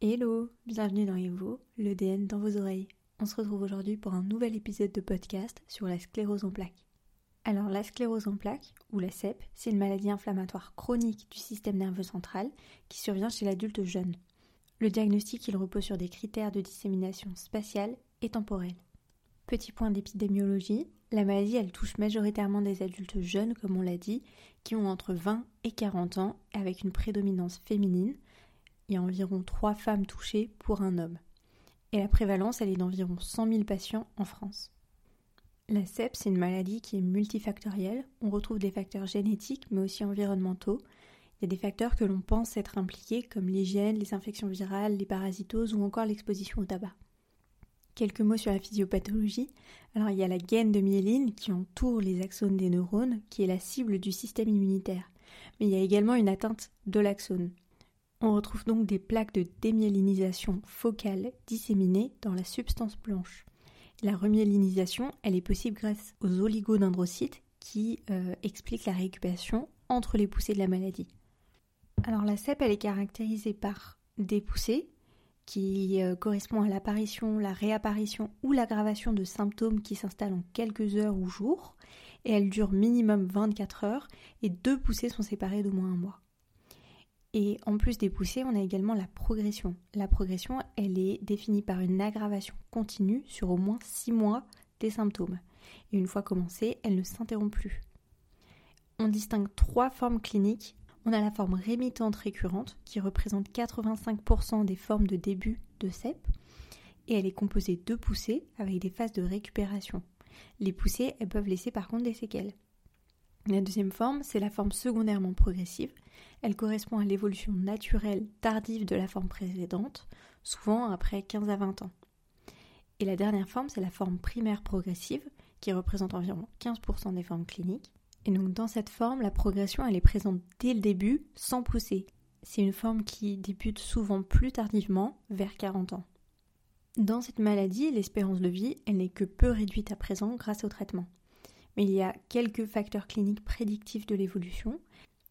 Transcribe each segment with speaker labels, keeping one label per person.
Speaker 1: Hello, bienvenue dans Evo, l'EDN dans vos oreilles. On se retrouve aujourd'hui pour un nouvel épisode de podcast sur la sclérose en plaques. Alors la sclérose en plaques, ou la CEP, c'est une maladie inflammatoire chronique du système nerveux central qui survient chez l'adulte jeune. Le diagnostic il repose sur des critères de dissémination spatiale et temporelle. Petit point d'épidémiologie, la maladie elle touche majoritairement des adultes jeunes comme on l'a dit, qui ont entre 20 et 40 ans avec une prédominance féminine, il y a environ 3 femmes touchées pour un homme. Et la prévalence, elle est d'environ 100 000 patients en France. La CEP, c'est une maladie qui est multifactorielle. On retrouve des facteurs génétiques, mais aussi environnementaux. Il y a des facteurs que l'on pense être impliqués, comme l'hygiène, les infections virales, les parasitoses ou encore l'exposition au tabac. Quelques mots sur la physiopathologie. Alors, il y a la gaine de myéline qui entoure les axones des neurones, qui est la cible du système immunitaire. Mais il y a également une atteinte de l'axone. On retrouve donc des plaques de démyélinisation focale disséminées dans la substance blanche. La remyélinisation, elle est possible grâce aux oligodendrocytes qui euh, expliquent la récupération entre les poussées de la maladie. Alors la CEP, est caractérisée par des poussées qui euh, correspondent à l'apparition, la réapparition ou l'aggravation de symptômes qui s'installent en quelques heures ou jours, et elle dure minimum 24 heures, et deux poussées sont séparées d'au moins un mois. Et en plus des poussées, on a également la progression. La progression, elle est définie par une aggravation continue sur au moins 6 mois des symptômes. Et une fois commencée, elle ne s'interrompt plus. On distingue trois formes cliniques. On a la forme rémitante récurrente, qui représente 85% des formes de début de CEP, et elle est composée de poussées avec des phases de récupération. Les poussées, elles peuvent laisser par contre des séquelles. La deuxième forme, c'est la forme secondairement progressive. Elle correspond à l'évolution naturelle tardive de la forme précédente, souvent après 15 à 20 ans. Et la dernière forme, c'est la forme primaire progressive, qui représente environ 15% des formes cliniques. Et donc dans cette forme, la progression, elle est présente dès le début, sans pousser. C'est une forme qui débute souvent plus tardivement, vers 40 ans. Dans cette maladie, l'espérance de vie, elle n'est que peu réduite à présent grâce au traitement il y a quelques facteurs cliniques prédictifs de l'évolution.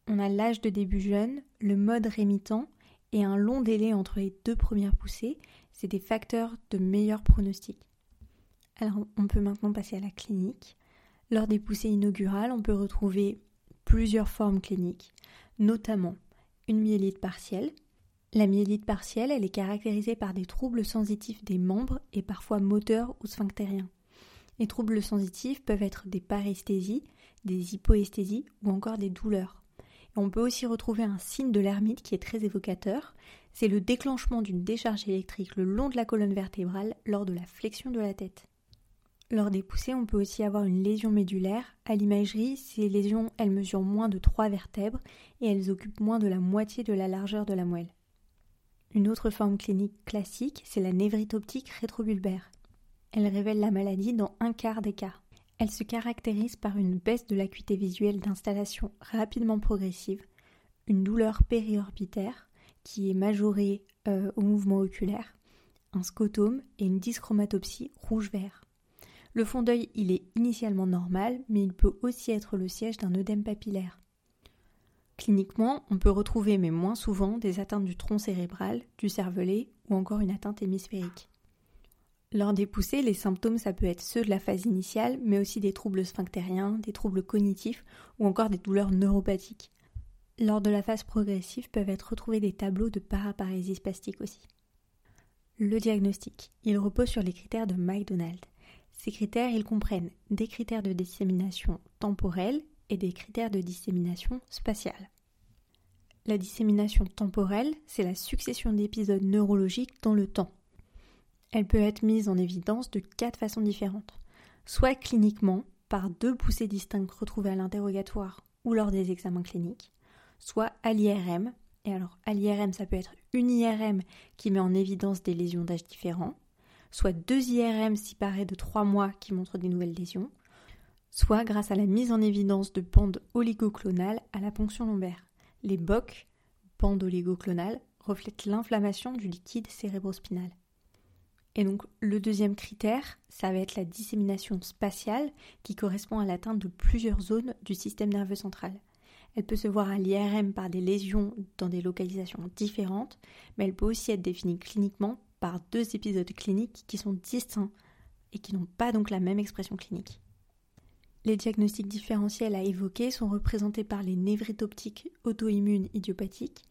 Speaker 1: On a l'âge de début jeune, le mode rémittant et un long délai entre les deux premières poussées. C'est des facteurs de meilleur pronostic. Alors on peut maintenant passer à la clinique. Lors des poussées inaugurales, on peut retrouver plusieurs formes cliniques, notamment une myélite partielle. La myélite partielle, elle est caractérisée par des troubles sensitifs des membres et parfois moteurs ou sphinctériens. Les troubles sensitifs peuvent être des paresthésies, des hypoesthésies ou encore des douleurs. on peut aussi retrouver un signe de l'hermite qui est très évocateur, c'est le déclenchement d'une décharge électrique le long de la colonne vertébrale lors de la flexion de la tête. Lors des poussées, on peut aussi avoir une lésion médulaire. À l'imagerie, ces lésions, elles mesurent moins de 3 vertèbres et elles occupent moins de la moitié de la largeur de la moelle. Une autre forme clinique classique, c'est la névrite optique rétrobulbaire. Elle révèle la maladie dans un quart des cas. Elle se caractérise par une baisse de l'acuité visuelle d'installation rapidement progressive, une douleur périorbitaire qui est majorée euh, au mouvement oculaire, un scotome et une dyschromatopsie rouge-vert. Le fond d'œil, il est initialement normal, mais il peut aussi être le siège d'un œdème papillaire. Cliniquement, on peut retrouver, mais moins souvent, des atteintes du tronc cérébral, du cervelet ou encore une atteinte hémisphérique. Lors des poussées, les symptômes, ça peut être ceux de la phase initiale, mais aussi des troubles sphinctériens, des troubles cognitifs ou encore des douleurs neuropathiques. Lors de la phase progressive peuvent être retrouvés des tableaux de paraparésie spastique aussi. Le diagnostic, il repose sur les critères de McDonald. Ces critères, ils comprennent des critères de dissémination temporelle et des critères de dissémination spatiale. La dissémination temporelle, c'est la succession d'épisodes neurologiques dans le temps. Elle peut être mise en évidence de quatre façons différentes. Soit cliniquement, par deux poussées distinctes retrouvées à l'interrogatoire ou lors des examens cliniques, soit à l'IRM, et alors à l'IRM ça peut être une IRM qui met en évidence des lésions d'âge différents, soit deux IRM séparées de trois mois qui montrent des nouvelles lésions, soit grâce à la mise en évidence de bandes oligoclonales à la ponction lombaire. Les BOC, bandes oligoclonales, reflètent l'inflammation du liquide cérébrospinal. Et donc le deuxième critère, ça va être la dissémination spatiale qui correspond à l'atteinte de plusieurs zones du système nerveux central. Elle peut se voir à l'IRM par des lésions dans des localisations différentes, mais elle peut aussi être définie cliniquement par deux épisodes cliniques qui sont distincts et qui n'ont pas donc la même expression clinique. Les diagnostics différentiels à évoquer sont représentés par les névrites optiques auto-immunes idiopathiques,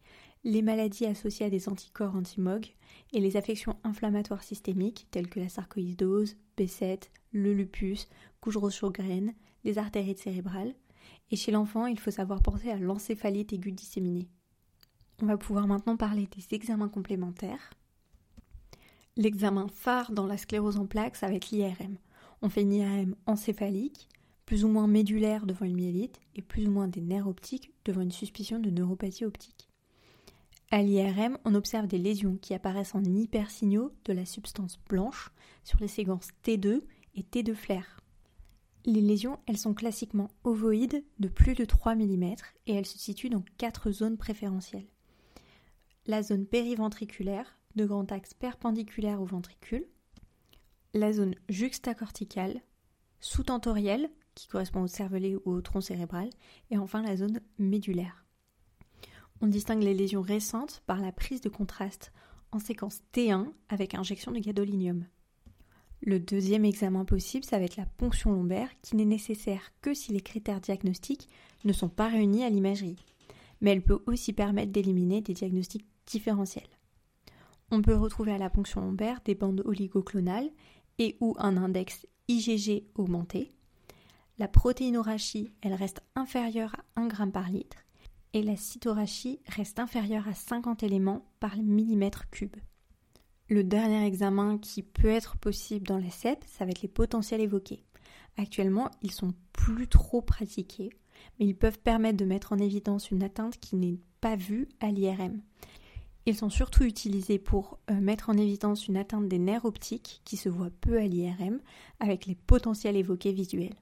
Speaker 1: les maladies associées à des anticorps anti-MOG et les affections inflammatoires systémiques telles que la sarcoïdose, B7, le lupus, couche rose graine, les artérites cérébrales. Et chez l'enfant, il faut savoir penser à l'encéphalite aiguë disséminée. On va pouvoir maintenant parler des examens complémentaires. L'examen phare dans la sclérose en plaques, ça va être l'IRM. On fait une IRM encéphalique, plus ou moins médulaire devant une myélite et plus ou moins des nerfs optiques devant une suspicion de neuropathie optique. À l'IRM, on observe des lésions qui apparaissent en hypersignaux de la substance blanche sur les séquences T2 et T2 flair. Les lésions, elles sont classiquement ovoïdes de plus de 3 mm et elles se situent dans quatre zones préférentielles. La zone périventriculaire, de grand axe perpendiculaire au ventricule, la zone juxtacorticale, sous-tentorielle, qui correspond au cervelet ou au tronc cérébral, et enfin la zone médulaire. On distingue les lésions récentes par la prise de contraste en séquence T1 avec injection de gadolinium. Le deuxième examen possible, ça va être la ponction lombaire, qui n'est nécessaire que si les critères diagnostiques ne sont pas réunis à l'imagerie. Mais elle peut aussi permettre d'éliminer des diagnostics différentiels. On peut retrouver à la ponction lombaire des bandes oligoclonales et ou un index IgG augmenté. La protéinorachie, elle reste inférieure à 1 g par litre et la cytorachie reste inférieure à 50 éléments par millimètre cube. Le dernier examen qui peut être possible dans la CEP, ça va être les potentiels évoqués. Actuellement, ils sont plus trop pratiqués, mais ils peuvent permettre de mettre en évidence une atteinte qui n'est pas vue à l'IRM. Ils sont surtout utilisés pour euh, mettre en évidence une atteinte des nerfs optiques qui se voit peu à l'IRM avec les potentiels évoqués visuels.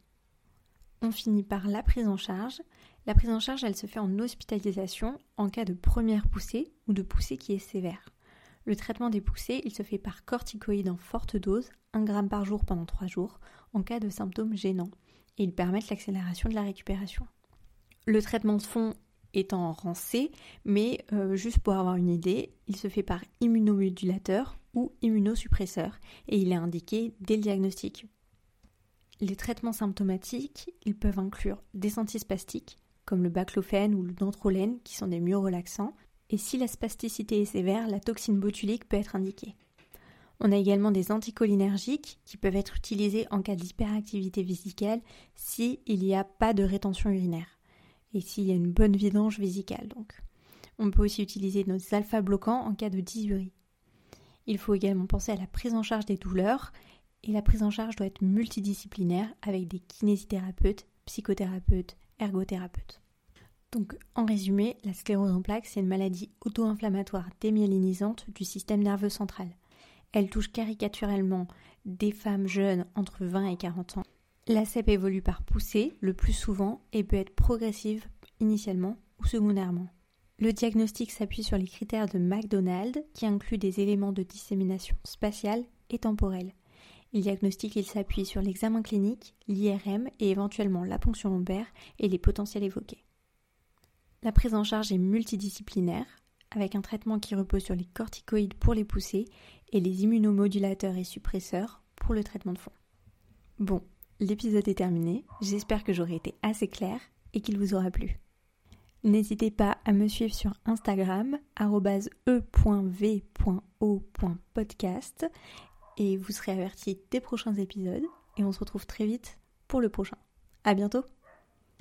Speaker 1: On finit par la prise en charge. La prise en charge, elle se fait en hospitalisation en cas de première poussée ou de poussée qui est sévère. Le traitement des poussées, il se fait par corticoïdes en forte dose, 1 g par jour pendant 3 jours, en cas de symptômes gênants, et ils permettent l'accélération de la récupération. Le traitement de fond est en rang C, mais euh, juste pour avoir une idée, il se fait par immunomodulateur ou immunosuppresseur, et il est indiqué dès le diagnostic. Les traitements symptomatiques, ils peuvent inclure des antispastiques, comme le baclofène ou le dantrolène, qui sont des myorelaxants, et si la spasticité est sévère, la toxine botulique peut être indiquée. On a également des anticholinergiques qui peuvent être utilisés en cas d'hyperactivité vésicale s'il n'y a pas de rétention urinaire et s'il y a une bonne vidange vésicale. Donc. On peut aussi utiliser nos alpha-bloquants en cas de dysurie. Il faut également penser à la prise en charge des douleurs et la prise en charge doit être multidisciplinaire avec des kinésithérapeutes, psychothérapeutes, ergothérapeutes. Donc, en résumé, la sclérose en plaques, c'est une maladie auto-inflammatoire démyélinisante du système nerveux central. Elle touche caricaturellement des femmes jeunes entre 20 et 40 ans. La CEP évolue par poussée, le plus souvent, et peut être progressive initialement ou secondairement. Le diagnostic s'appuie sur les critères de McDonald, qui incluent des éléments de dissémination spatiale et temporelle. Le diagnostic il s'appuie sur l'examen clinique, l'IRM et éventuellement la ponction lombaire et les potentiels évoqués. La prise en charge est multidisciplinaire, avec un traitement qui repose sur les corticoïdes pour les pousser et les immunomodulateurs et suppresseurs pour le traitement de fond. Bon, l'épisode est terminé, j'espère que j'aurai été assez claire et qu'il vous aura plu. N'hésitez pas à me suivre sur Instagram, e.v.o.podcast, et vous serez averti des prochains épisodes, et on se retrouve très vite pour le prochain. À bientôt!